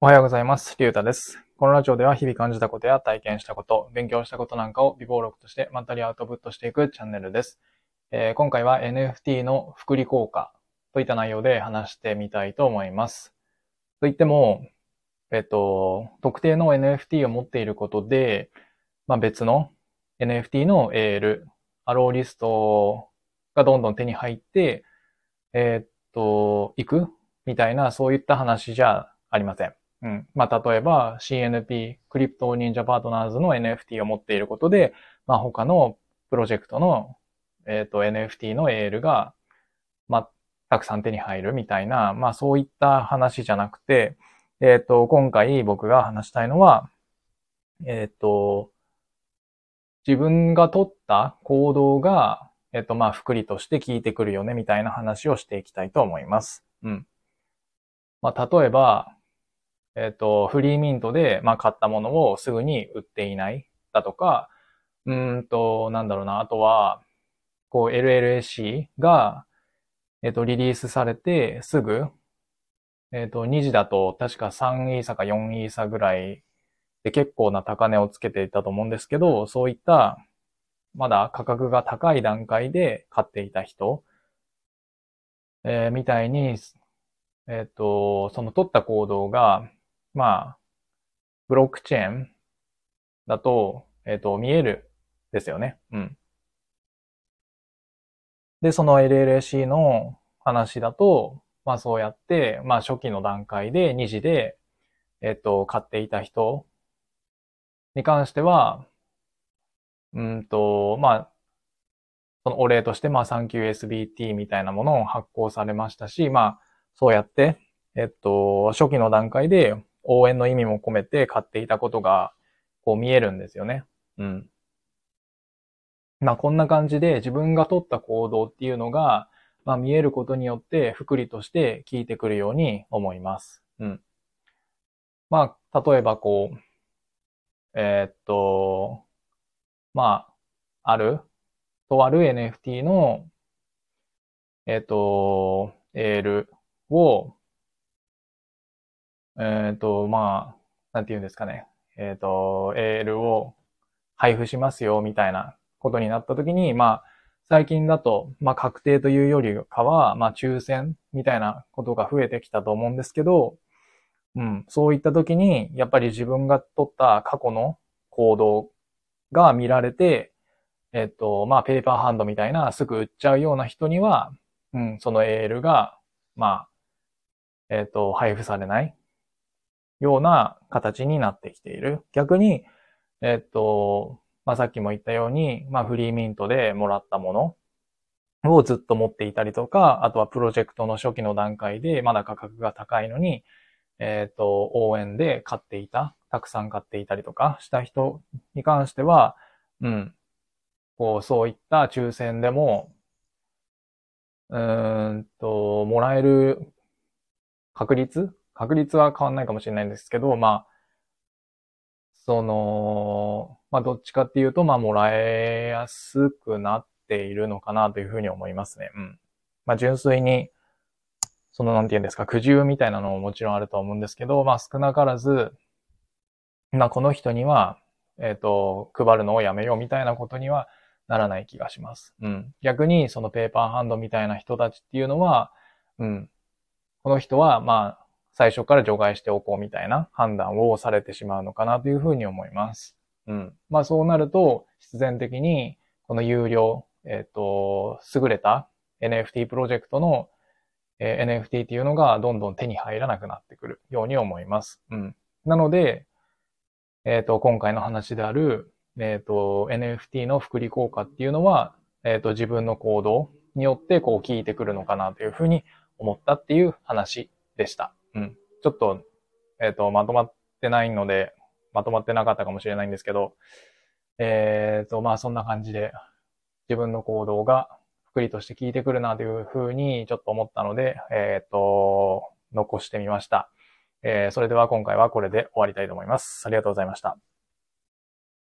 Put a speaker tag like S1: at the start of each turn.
S1: おはようございます。りゅうたです。このラジオでは日々感じたことや体験したこと、勉強したことなんかを微暴録としてまったりアウトプットしていくチャンネルです。えー今回は NFT の複利効果といった内容で話してみたいと思います。といっても、えっと、特定の NFT を持っていることで、まあ、別の NFT の AL、アローリストがどんどん手に入って、えーっと、行くみたいな、そういった話じゃありません。うん。まあ、例えば CNP、クリプト忍者パートナーズの NFT を持っていることで、まあ、他のプロジェクトの、えっ、と、NFT の AL が、まあ、たくさん手に入るみたいな、まあ、そういった話じゃなくて、えっ、と、今回僕が話したいのは、えっ、と、自分が取った行動が、えっ、と、まあ、福利として効いてくるよね、みたいな話をしていきたいと思います。うん。まあ、例えば、えっ、と、フリーミントで、まあ、買ったものをすぐに売っていない。だとか、うんと、なんだろうな、あとは、こう、LLC が、えっ、と、リリースされて、すぐ、えっ、と、2時だと、確か3イーサか4イーサぐらいで結構な高値をつけていたと思うんですけど、そういった、まだ価格が高い段階で買っていた人、えーみたいに、えっ、と、その取った行動が、まあ、ブロックチェーンだと、えっ、と、見えるですよね。うん。で、その LLC の話だと、まあそうやって、まあ初期の段階で2時で、えっ、と、買っていた人に関しては、うんと、まあ、そのお礼として、まあ 3QSBT みたいなものを発行されましたし、まあ、そうやって、えっと、初期の段階で応援の意味も込めて買っていたことが、こう見えるんですよね。うん。まあこんな感じで自分が取った行動っていうのが、まあ見えることによって福利として効いてくるように思います。うん。まあ、例えばこう、えーっと、まあ、ある、とある NFT の、えーっと、AL を、えっ、と、まあ、なんて言うんですかね。えっ、と、AL を配布しますよ、みたいなことになったときに、まあ、最近だと、まあ、確定というよりかは、まあ、抽選みたいなことが増えてきたと思うんですけど、うん、そういったときに、やっぱり自分が取った過去の行動が見られて、えっ、と、まあ、ペーパーハンドみたいな、すぐ売っちゃうような人には、うん、その AL が、まあ、えっ、と、配布されないような形になってきている。逆に、えっと、まあ、さっきも言ったように、まあ、フリーミントでもらったものをずっと持っていたりとか、あとはプロジェクトの初期の段階でまだ価格が高いのに、えっと、応援で買っていた、たくさん買っていたりとかした人に関しては、うん、こう、そういった抽選でも、うーんと、もらえる確率確率は変わんないかもしれないんですけど、まあ、その、まあ、どっちかっていうと、まあ、もらえやすくなっているのかなというふうに思いますね。うん。まあ、純粋に、その、なんて言うんですか、苦渋みたいなのももちろんあると思うんですけど、まあ、少なからず、まあ、この人には、えっ、と、配るのをやめようみたいなことにはならない気がします。うん。逆に、そのペーパーハンドみたいな人たちっていうのは、うん。この人は、まあ、最初から除外しておこうみたいな判断をされてしまうのかなというふうに思います。うん。まあそうなると、必然的に、この有料、えっ、と、優れた NFT プロジェクトの、えー NFT っていうのがどんどん手に入らなくなってくるように思います。うん。なので、えっ、と、今回の話である、えっ、と、NFT の福利効果っていうのは、えっ、と、自分の行動によってこう効いてくるのかなというふうに思ったっていう話でした。うん。ちょっと、えっ、と、まとまってないので、まとまってなかったかもしれないんですけど、えっ、と、まあそんな感じで、自分の行動がふくりとして効いてくるなというふうにちょっと思ったので、えっ、と、残してみました。えーそれでは今回はこれで終わりたいと思います。ありがとうございました。